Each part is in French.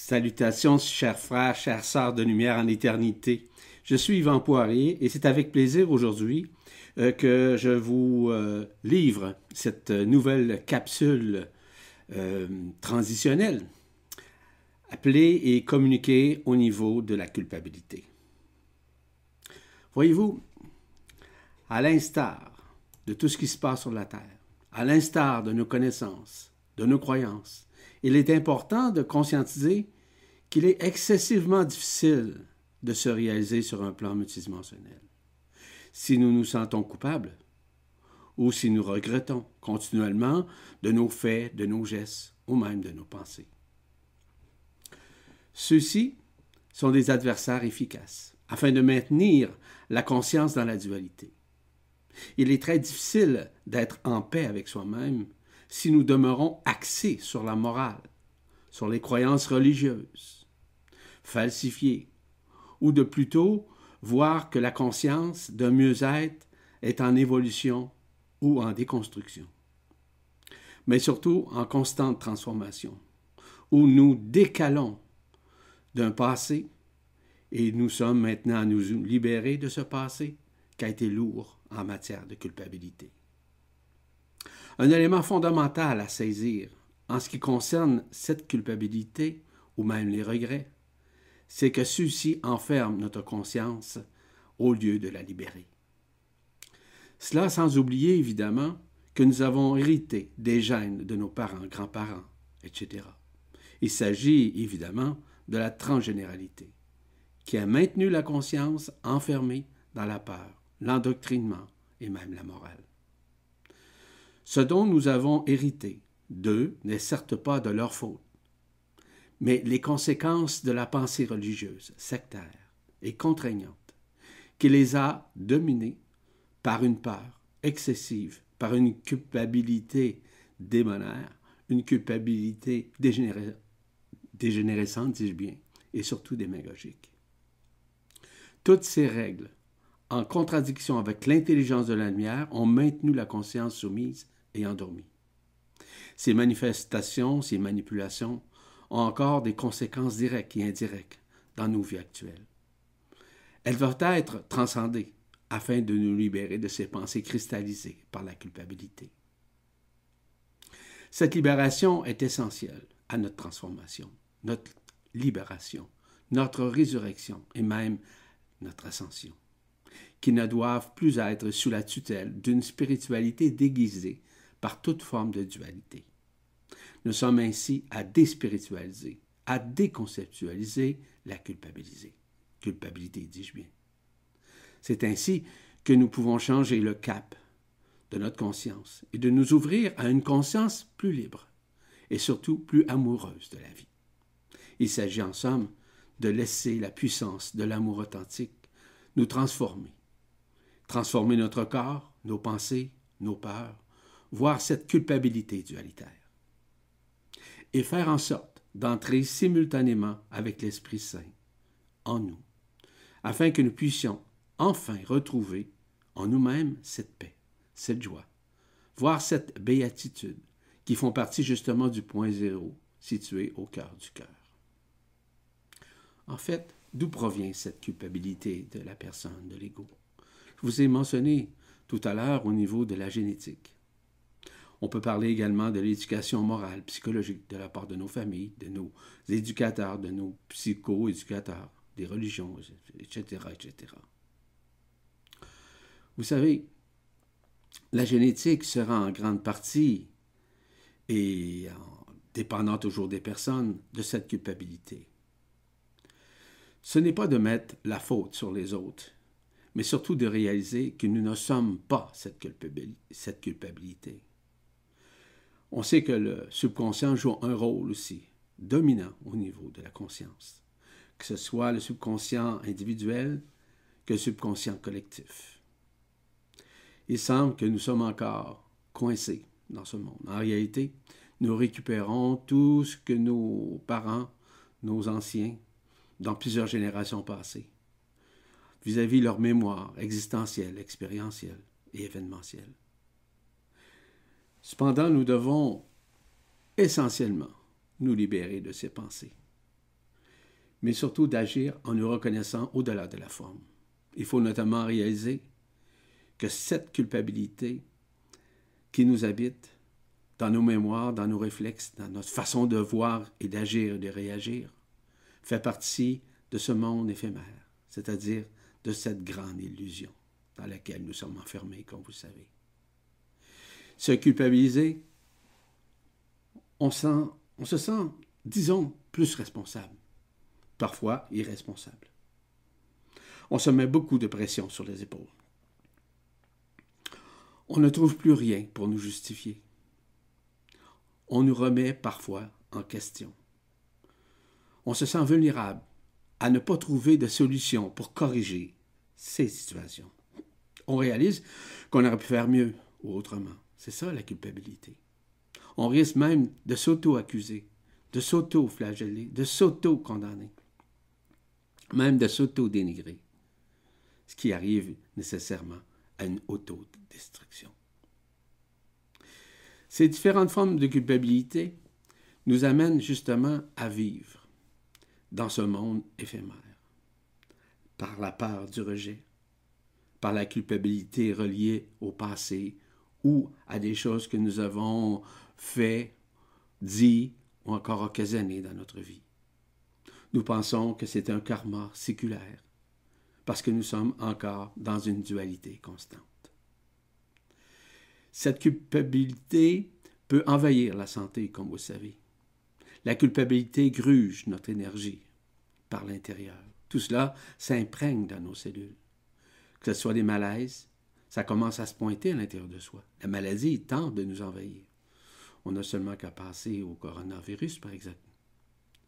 Salutations, chers frères, chères sœurs de lumière en éternité. Je suis Yvan Poirier et c'est avec plaisir aujourd'hui euh, que je vous euh, livre cette nouvelle capsule euh, transitionnelle appelée et communiquée au niveau de la culpabilité. Voyez-vous, à l'instar de tout ce qui se passe sur la terre, à l'instar de nos connaissances, de nos croyances, il est important de conscientiser qu'il est excessivement difficile de se réaliser sur un plan multidimensionnel. Si nous nous sentons coupables, ou si nous regrettons continuellement de nos faits, de nos gestes, ou même de nos pensées. Ceux-ci sont des adversaires efficaces afin de maintenir la conscience dans la dualité. Il est très difficile d'être en paix avec soi-même si nous demeurons axés sur la morale, sur les croyances religieuses, falsifiées, ou de plutôt voir que la conscience d'un mieux-être est en évolution ou en déconstruction, mais surtout en constante transformation, où nous décalons d'un passé et nous sommes maintenant à nous libérer de ce passé qui a été lourd en matière de culpabilité. Un élément fondamental à saisir en ce qui concerne cette culpabilité ou même les regrets, c'est que ceux-ci enferment notre conscience au lieu de la libérer. Cela sans oublier évidemment que nous avons hérité des gènes de nos parents, grands-parents, etc. Il s'agit évidemment de la transgénéralité, qui a maintenu la conscience enfermée dans la peur, l'endoctrinement et même la morale. Ce dont nous avons hérité d'eux n'est certes pas de leur faute, mais les conséquences de la pensée religieuse, sectaire et contraignante, qui les a dominés par une peur excessive, par une culpabilité démonaire, une culpabilité dégénérescente, dis-je bien, et surtout démagogique. Toutes ces règles, en contradiction avec l'intelligence de la lumière, ont maintenu la conscience soumise et endormi. Ces manifestations, ces manipulations ont encore des conséquences directes et indirectes dans nos vies actuelles. Elles doivent être transcendées afin de nous libérer de ces pensées cristallisées par la culpabilité. Cette libération est essentielle à notre transformation, notre libération, notre résurrection et même notre ascension, qui ne doivent plus être sous la tutelle d'une spiritualité déguisée par toute forme de dualité. Nous sommes ainsi à déspiritualiser, à déconceptualiser la culpabilité. Culpabilité, dis-je bien. C'est ainsi que nous pouvons changer le cap de notre conscience et de nous ouvrir à une conscience plus libre et surtout plus amoureuse de la vie. Il s'agit en somme de laisser la puissance de l'amour authentique nous transformer. Transformer notre corps, nos pensées, nos peurs, voir cette culpabilité dualitaire. Et faire en sorte d'entrer simultanément avec l'Esprit Saint en nous, afin que nous puissions enfin retrouver en nous-mêmes cette paix, cette joie, voir cette béatitude qui font partie justement du point zéro situé au cœur du cœur. En fait, d'où provient cette culpabilité de la personne, de l'ego? Je vous ai mentionné tout à l'heure au niveau de la génétique. On peut parler également de l'éducation morale, psychologique de la part de nos familles, de nos éducateurs, de nos psycho-éducateurs, des religions, etc., etc. Vous savez, la génétique sera en grande partie, et dépendant toujours des personnes, de cette culpabilité. Ce n'est pas de mettre la faute sur les autres, mais surtout de réaliser que nous ne sommes pas cette culpabilité. On sait que le subconscient joue un rôle aussi dominant au niveau de la conscience, que ce soit le subconscient individuel que le subconscient collectif. Il semble que nous sommes encore coincés dans ce monde. En réalité, nous récupérons tout ce que nos parents, nos anciens, dans plusieurs générations passées, vis-à-vis -vis leur mémoire existentielle, expérientielle et événementielle. Cependant, nous devons essentiellement nous libérer de ces pensées, mais surtout d'agir en nous reconnaissant au-delà de la forme. Il faut notamment réaliser que cette culpabilité qui nous habite dans nos mémoires, dans nos réflexes, dans notre façon de voir et d'agir et de réagir, fait partie de ce monde éphémère, c'est-à-dire de cette grande illusion dans laquelle nous sommes enfermés, comme vous savez. Se culpabiliser, on, se sent, disons, plus responsable, parfois irresponsable. On se met beaucoup de pression sur les épaules. On ne trouve plus rien pour nous justifier. On nous remet parfois en question. On se sent vulnérable à ne pas trouver de solution pour corriger ces situations. On réalise qu'on aurait pu faire mieux ou autrement. C'est ça la culpabilité. On risque même de s'auto-accuser, de s'auto-flageller, de s'auto-condamner, même de s'auto-dénigrer, ce qui arrive nécessairement à une autodestruction. Ces différentes formes de culpabilité nous amènent justement à vivre dans ce monde éphémère, par la peur du rejet, par la culpabilité reliée au passé ou à des choses que nous avons fait, dit ou encore occasionné dans notre vie. Nous pensons que c'est un karma séculaire parce que nous sommes encore dans une dualité constante. Cette culpabilité peut envahir la santé, comme vous savez. La culpabilité gruge notre énergie par l'intérieur. Tout cela s'imprègne dans nos cellules. Que ce soit des malaises, ça commence à se pointer à l'intérieur de soi. La maladie tente de nous envahir. On n'a seulement qu'à passer au coronavirus, par exemple.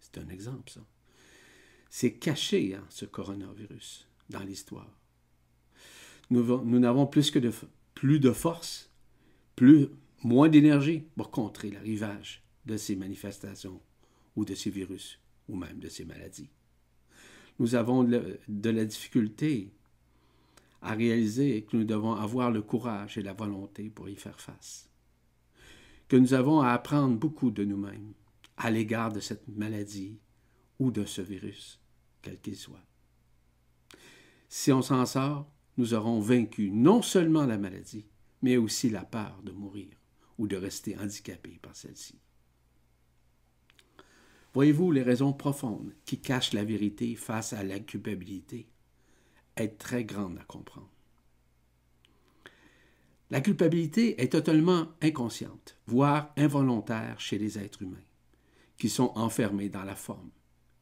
C'est un exemple, ça. C'est caché, hein, ce coronavirus dans l'histoire. Nous n'avons plus que de, plus de force, plus, moins d'énergie pour contrer l'arrivage de ces manifestations ou de ces virus ou même de ces maladies. Nous avons de la difficulté à réaliser que nous devons avoir le courage et la volonté pour y faire face. Que nous avons à apprendre beaucoup de nous-mêmes à l'égard de cette maladie ou de ce virus, quel qu'il soit. Si on s'en sort, nous aurons vaincu non seulement la maladie, mais aussi la peur de mourir ou de rester handicapé par celle-ci. Voyez-vous les raisons profondes qui cachent la vérité face à la culpabilité? Est très grande à comprendre. La culpabilité est totalement inconsciente, voire involontaire chez les êtres humains, qui sont enfermés dans la forme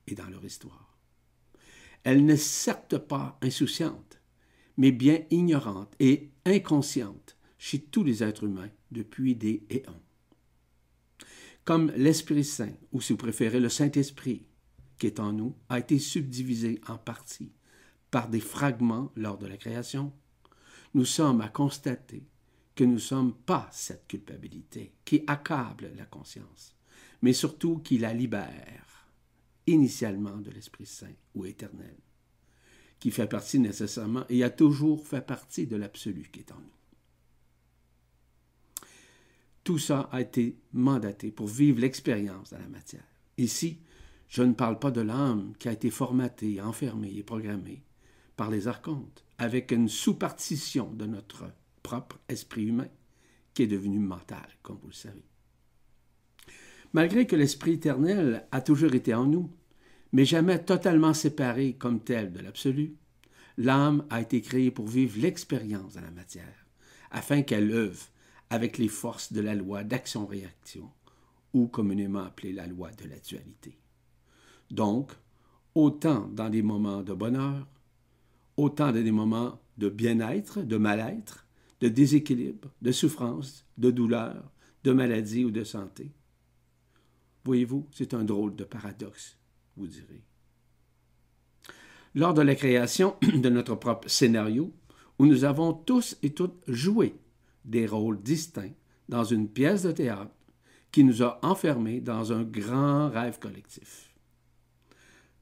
et dans leur histoire. Elle n'est certes pas insouciante, mais bien ignorante et inconsciente chez tous les êtres humains depuis des éons. Comme l'Esprit Saint, ou si vous préférez le Saint-Esprit, qui est en nous, a été subdivisé en parties par des fragments lors de la création, nous sommes à constater que nous ne sommes pas cette culpabilité qui accable la conscience, mais surtout qui la libère initialement de l'Esprit Saint ou éternel, qui fait partie nécessairement et a toujours fait partie de l'absolu qui est en nous. Tout ça a été mandaté pour vivre l'expérience dans la matière. Ici, je ne parle pas de l'âme qui a été formatée, enfermée et programmée par les archontes, avec une sous-partition de notre propre esprit humain, qui est devenu mental, comme vous le savez. Malgré que l'Esprit éternel a toujours été en nous, mais jamais totalement séparé comme tel de l'absolu, l'âme a été créée pour vivre l'expérience de la matière, afin qu'elle œuvre avec les forces de la loi d'action-réaction, ou communément appelée la loi de la dualité. Donc, autant dans des moments de bonheur, autant des moments de bien-être, de mal-être, de déséquilibre, de souffrance, de douleur, de maladie ou de santé. Voyez-vous, c'est un drôle de paradoxe vous direz. Lors de la création de notre propre scénario, où nous avons tous et toutes joué des rôles distincts dans une pièce de théâtre qui nous a enfermés dans un grand rêve collectif.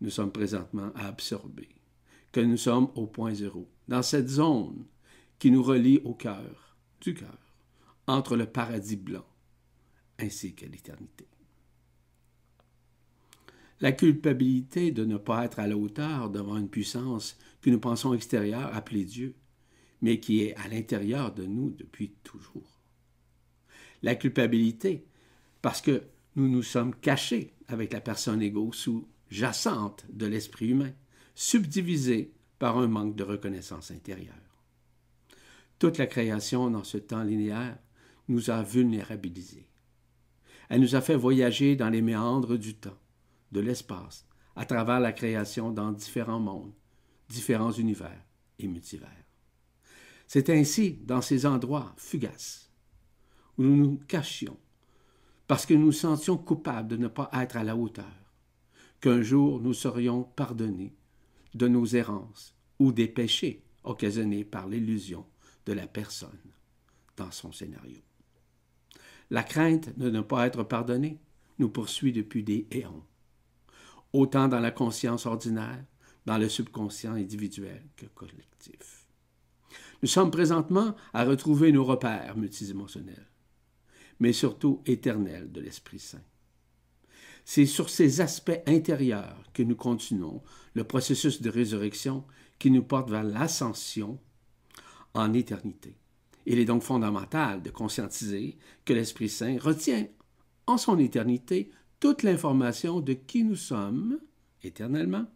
Nous sommes présentement à absorber, que nous sommes au point zéro, dans cette zone qui nous relie au cœur, du cœur, entre le paradis blanc ainsi que l'éternité. La culpabilité de ne pas être à la hauteur devant une puissance que nous pensons extérieure, appelée Dieu, mais qui est à l'intérieur de nous depuis toujours. La culpabilité, parce que nous nous sommes cachés avec la personne égaux sous-jacente de l'esprit humain, subdivisée par un manque de reconnaissance intérieure. Toute la création dans ce temps linéaire nous a vulnérabilisés. Elle nous a fait voyager dans les méandres du temps, de l'espace, à travers la création dans différents mondes, différents univers et multivers. C'est ainsi, dans ces endroits fugaces, où nous nous cachions, parce que nous nous sentions coupables de ne pas être à la hauteur, qu'un jour nous serions pardonnés de nos errances ou des péchés occasionnés par l'illusion de la personne dans son scénario. La crainte de ne pas être pardonné nous poursuit depuis des éons, autant dans la conscience ordinaire, dans le subconscient individuel que collectif. Nous sommes présentement à retrouver nos repères multidimensionnels, mais surtout éternels de l'Esprit Saint. C'est sur ces aspects intérieurs que nous continuons le processus de résurrection qui nous porte vers l'ascension en éternité. Il est donc fondamental de conscientiser que l'Esprit Saint retient en son éternité toute l'information de qui nous sommes éternellement,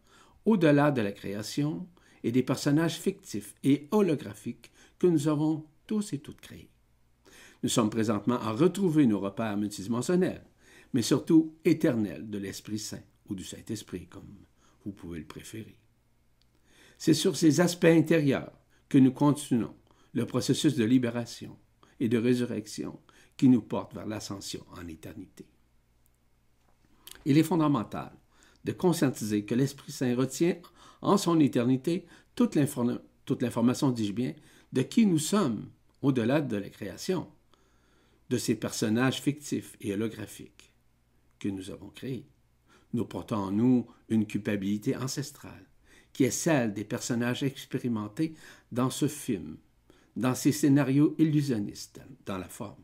au-delà de la création et des personnages fictifs et holographiques que nous avons tous et toutes créés. Nous sommes présentement à retrouver nos repères multidimensionnels, mais surtout éternels de l'Esprit Saint ou du Saint-Esprit, comme vous pouvez le préférer. C'est sur ces aspects intérieurs que nous continuons le processus de libération et de résurrection qui nous porte vers l'ascension en éternité. Il est fondamental de conscientiser que l'Esprit Saint retient en son éternité toute l'information, dis-je bien, de qui nous sommes au-delà de la création, de ces personnages fictifs et holographiques que nous avons créés. Nous portons en nous une culpabilité ancestrale, qui est celle des personnages expérimentés dans ce film dans ces scénarios illusionnistes dans la forme.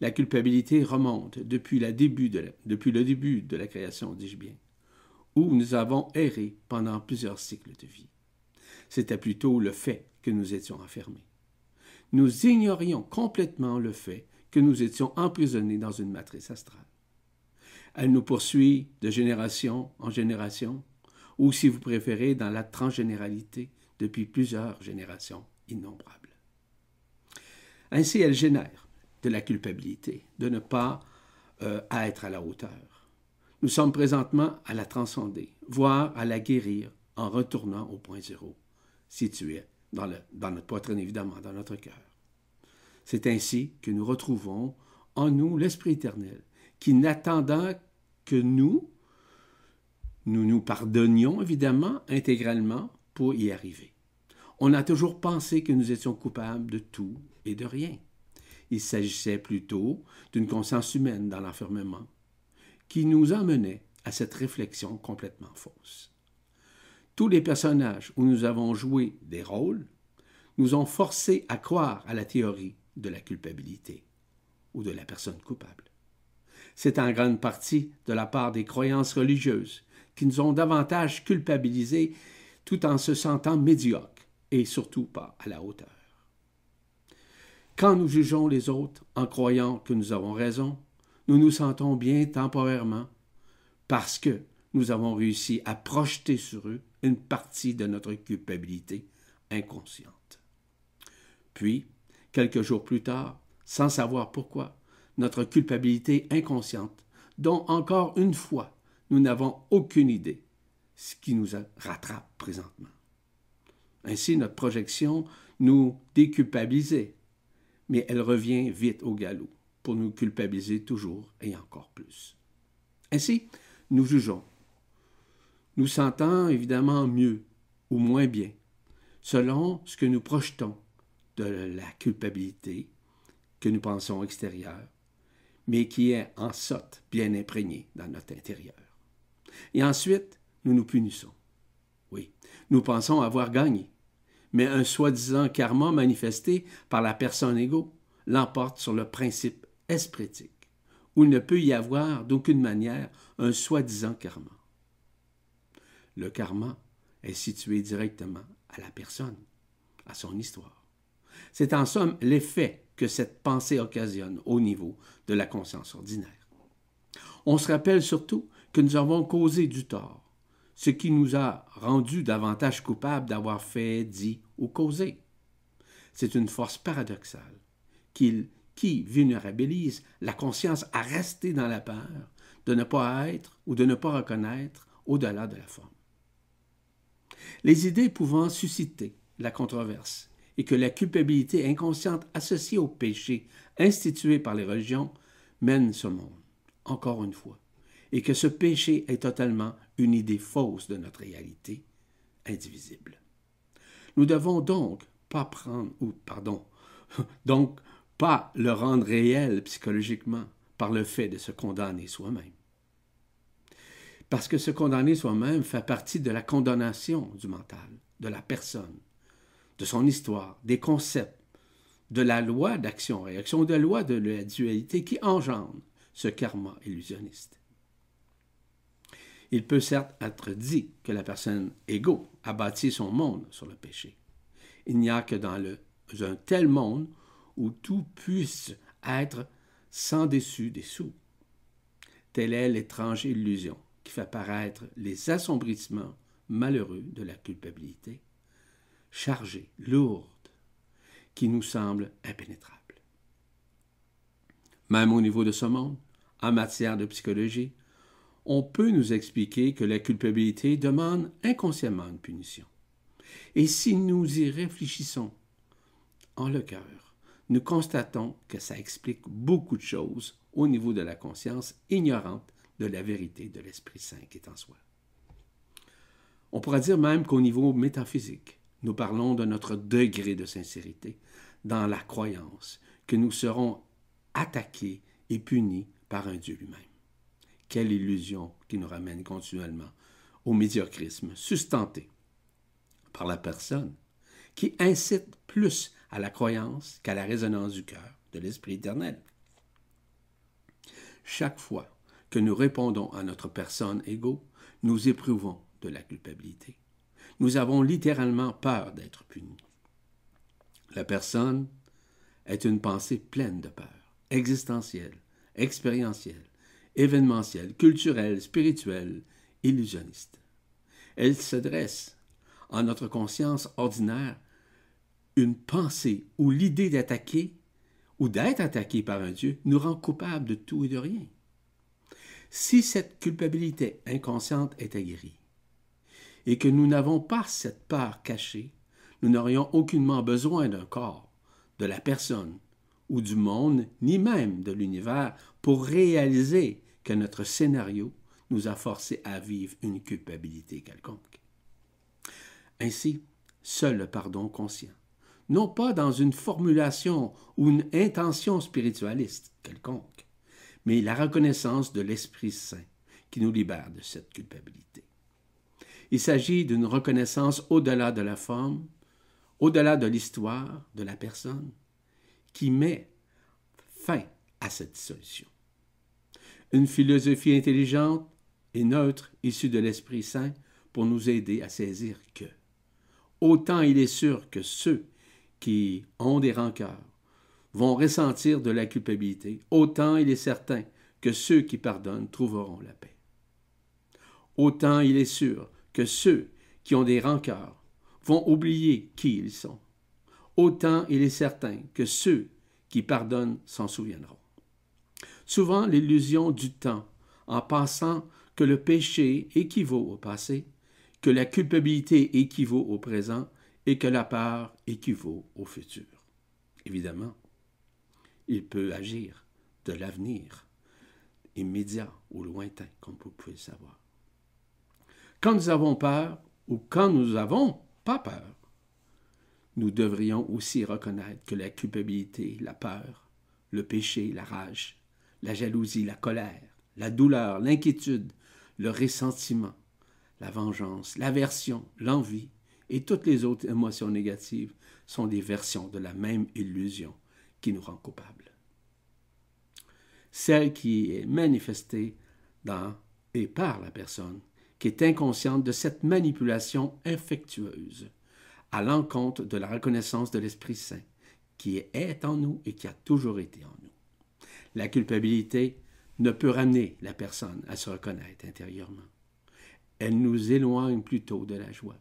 La culpabilité remonte depuis le début de la création, dis-je bien, où nous avons erré pendant plusieurs cycles de vie. C'était plutôt le fait que nous étions enfermés. Nous ignorions complètement le fait que nous étions emprisonnés dans une matrice astrale. Elle nous poursuit de génération en génération, ou si vous préférez, dans la transgénéralité depuis plusieurs générations innombrables. Ainsi, elle génère de la culpabilité de ne pas euh, être à la hauteur. Nous sommes présentement à la transcender, voire à la guérir en retournant au point zéro, situé dans, dans notre poitrine, évidemment, dans notre cœur. C'est ainsi que nous retrouvons en nous l'Esprit éternel, qui n'attendant que nous, nous nous pardonnions, évidemment, intégralement pour y arriver. On a toujours pensé que nous étions coupables de tout et de rien. Il s'agissait plutôt d'une conscience humaine dans l'enfermement, qui nous emmenait à cette réflexion complètement fausse. Tous les personnages où nous avons joué des rôles nous ont forcés à croire à la théorie de la culpabilité ou de la personne coupable. C'est en grande partie de la part des croyances religieuses qui nous ont davantage culpabilisés tout en se sentant médiocres et surtout pas à la hauteur. Quand nous jugeons les autres en croyant que nous avons raison, nous nous sentons bien temporairement parce que nous avons réussi à projeter sur eux une partie de notre culpabilité inconsciente. Puis, quelques jours plus tard, sans savoir pourquoi, notre culpabilité inconsciente, dont encore une fois nous n'avons aucune idée, ce qui nous rattrape présentement. Ainsi, notre projection nous déculpabilisait, mais elle revient vite au galop pour nous culpabiliser toujours et encore plus. Ainsi, nous jugeons. Nous sentons évidemment mieux ou moins bien, selon ce que nous projetons de la culpabilité que nous pensons extérieure, mais qui est en sorte bien imprégnée dans notre intérieur. Et ensuite, nous nous punissons. Oui, nous pensons avoir gagné, mais un soi-disant karma manifesté par la personne égaux l'emporte sur le principe espritique, où il ne peut y avoir d'aucune manière un soi-disant karma. Le karma est situé directement à la personne, à son histoire. C'est en somme l'effet que cette pensée occasionne au niveau de la conscience ordinaire. On se rappelle surtout que nous avons causé du tort, ce qui nous a rendu davantage coupables d'avoir fait, dit ou causé. C'est une force paradoxale qui, qui vulnérabilise la conscience à rester dans la peur de ne pas être ou de ne pas reconnaître au-delà de la forme. Les idées pouvant susciter la controverse et que la culpabilité inconsciente associée au péché institué par les religions mène ce monde, encore une fois, et que ce péché est totalement une idée fausse de notre réalité indivisible. Nous devons donc pas prendre, ou pardon, donc pas le rendre réel psychologiquement par le fait de se condamner soi-même. Parce que se condamner soi-même fait partie de la condamnation du mental, de la personne, de son histoire, des concepts, de la loi d'action-réaction, de la loi de la dualité qui engendre ce karma illusionniste. Il peut certes être dit que la personne égo a bâti son monde sur le péché. Il n'y a que dans un tel monde où tout puisse être sans dessus dessous. Telle est l'étrange illusion qui fait paraître les assombrissements malheureux de la culpabilité, chargée, lourde, qui nous semble impénétrable. Même au niveau de ce monde, en matière de psychologie, on peut nous expliquer que la culpabilité demande inconsciemment une punition. Et si nous y réfléchissons en le cœur, nous constatons que ça explique beaucoup de choses au niveau de la conscience ignorante de la vérité de l'Esprit Saint qui est en soi. On pourra dire même qu'au niveau métaphysique, nous parlons de notre degré de sincérité dans la croyance que nous serons attaqués et punis par un Dieu lui-même. Quelle illusion qui nous ramène continuellement au médiocrisme sustenté par la personne qui incite plus à la croyance qu'à la résonance du cœur de l'Esprit éternel. Chaque fois que nous répondons à notre personne égaux, nous éprouvons de la culpabilité. Nous avons littéralement peur d'être punis. La personne est une pensée pleine de peur, existentielle, expérientielle, événementielle, culturelle, spirituelle, illusionniste. Elle se dresse en notre conscience ordinaire une pensée ou l'idée d'attaquer ou d'être attaqué par un Dieu nous rend coupables de tout et de rien. Si cette culpabilité inconsciente est aguerrie et que nous n'avons pas cette part cachée, nous n'aurions aucunement besoin d'un corps, de la personne ou du monde, ni même de l'univers, pour réaliser que notre scénario nous a forcés à vivre une culpabilité quelconque. Ainsi, seul le pardon conscient, non pas dans une formulation ou une intention spiritualiste quelconque, mais la reconnaissance de l'Esprit Saint qui nous libère de cette culpabilité. Il s'agit d'une reconnaissance au-delà de la forme, au-delà de l'histoire de la personne, qui met fin à cette dissolution. Une philosophie intelligente et neutre issue de l'Esprit Saint pour nous aider à saisir que autant il est sûr que ceux qui ont des rancœurs vont ressentir de la culpabilité, autant il est certain que ceux qui pardonnent trouveront la paix. Autant il est sûr que ceux qui ont des rancœurs vont oublier qui ils sont. Autant il est certain que ceux qui pardonnent s'en souviendront. Souvent l'illusion du temps, en pensant que le péché équivaut au passé, que la culpabilité équivaut au présent et que la peur équivaut au futur. Évidemment, il peut agir de l'avenir, immédiat ou lointain, comme vous pouvez le savoir. Quand nous avons peur ou quand nous n'avons pas peur, nous devrions aussi reconnaître que la culpabilité, la peur, le péché, la rage, la jalousie, la colère, la douleur, l'inquiétude, le ressentiment, la vengeance, l'aversion, l'envie et toutes les autres émotions négatives sont des versions de la même illusion qui nous rend coupables. celle qui est manifestée dans et par la personne, qui est inconsciente de cette manipulation infectueuse à l'encontre de la reconnaissance de l'Esprit Saint, qui est en nous et qui a toujours été en nous. La culpabilité ne peut ramener la personne à se reconnaître intérieurement. Elle nous éloigne plutôt de la joie,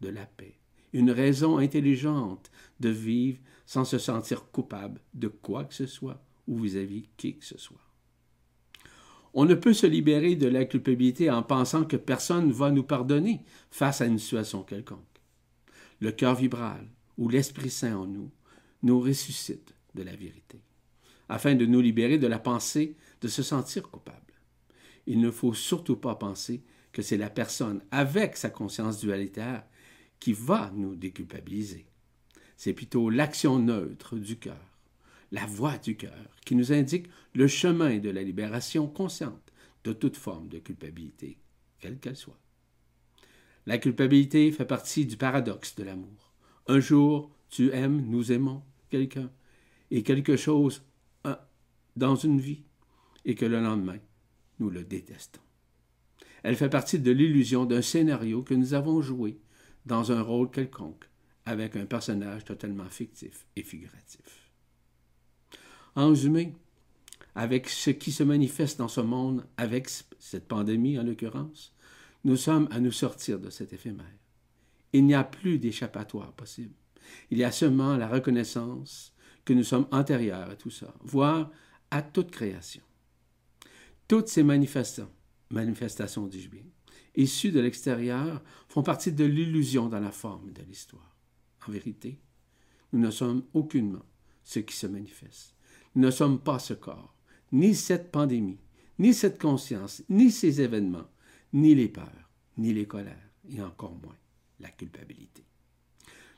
de la paix, une raison intelligente de vivre sans se sentir coupable de quoi que ce soit ou vis-à-vis qui que ce soit. On ne peut se libérer de la culpabilité en pensant que personne va nous pardonner face à une situation quelconque. Le cœur vibral ou l'Esprit Saint en nous nous ressuscite de la vérité, afin de nous libérer de la pensée de se sentir coupable. Il ne faut surtout pas penser que c'est la personne avec sa conscience dualitaire qui va nous déculpabiliser. C'est plutôt l'action neutre du cœur, la voix du cœur, qui nous indique le chemin de la libération consciente de toute forme de culpabilité, quelle qu'elle soit. La culpabilité fait partie du paradoxe de l'amour. Un jour, tu aimes, nous aimons quelqu'un, et quelque chose dans une vie, et que le lendemain, nous le détestons. Elle fait partie de l'illusion d'un scénario que nous avons joué dans un rôle quelconque, avec un personnage totalement fictif et figuratif. En résumé, avec ce qui se manifeste dans ce monde, avec cette pandémie en l'occurrence, nous sommes à nous sortir de cet éphémère. Il n'y a plus d'échappatoire possible. Il y a seulement la reconnaissance que nous sommes antérieurs à tout ça, voire à toute création. Toutes ces manifestations, manifestations dis-je bien, issus de l'extérieur font partie de l'illusion dans la forme de l'histoire. En vérité, nous ne sommes aucunement ce qui se manifeste. Ne sommes pas ce corps, ni cette pandémie, ni cette conscience, ni ces événements, ni les peurs, ni les colères, et encore moins la culpabilité.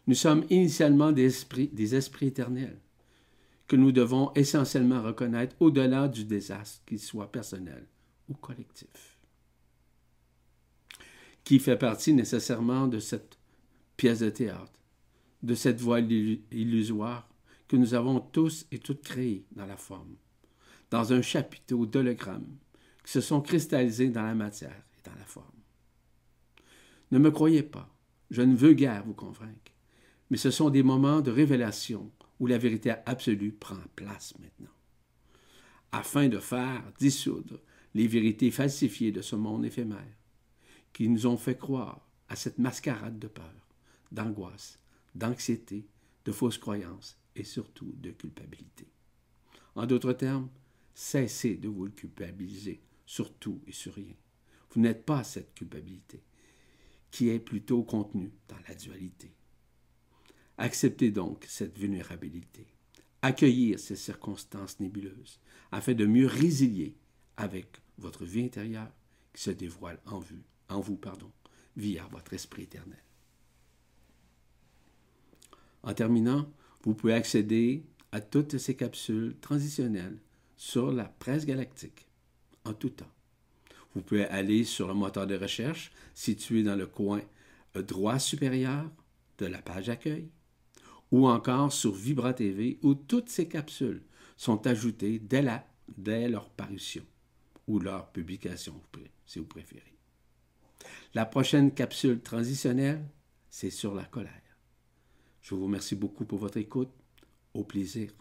Nous sommes initialement des esprits, des esprits éternels que nous devons essentiellement reconnaître au-delà du désastre, qu'il soit personnel ou collectif qui fait partie nécessairement de cette pièce de théâtre, de cette voile illusoire que nous avons tous et toutes créée dans la forme, dans un chapiteau d'hologrammes qui se sont cristallisés dans la matière et dans la forme. Ne me croyez pas, je ne veux guère vous convaincre, mais ce sont des moments de révélation où la vérité absolue prend place maintenant, afin de faire dissoudre les vérités falsifiées de ce monde éphémère qui nous ont fait croire à cette mascarade de peur, d'angoisse, d'anxiété, de fausses croyances et surtout de culpabilité. En d'autres termes, cessez de vous culpabiliser sur tout et sur rien. Vous n'êtes pas cette culpabilité, qui est plutôt contenue dans la dualité. Acceptez donc cette vulnérabilité, accueillir ces circonstances nébuleuses, afin de mieux résilier avec votre vie intérieure qui se dévoile en en vous, pardon, via votre esprit éternel. En terminant, vous pouvez accéder à toutes ces capsules transitionnelles sur la presse galactique, en tout temps. Vous pouvez aller sur le moteur de recherche situé dans le coin droit supérieur de la page d'accueil, ou encore sur Vibra TV où toutes ces capsules sont ajoutées dès, la, dès leur parution ou leur publication, si vous préférez. La prochaine capsule transitionnelle, c'est sur la colère. Je vous remercie beaucoup pour votre écoute. Au plaisir.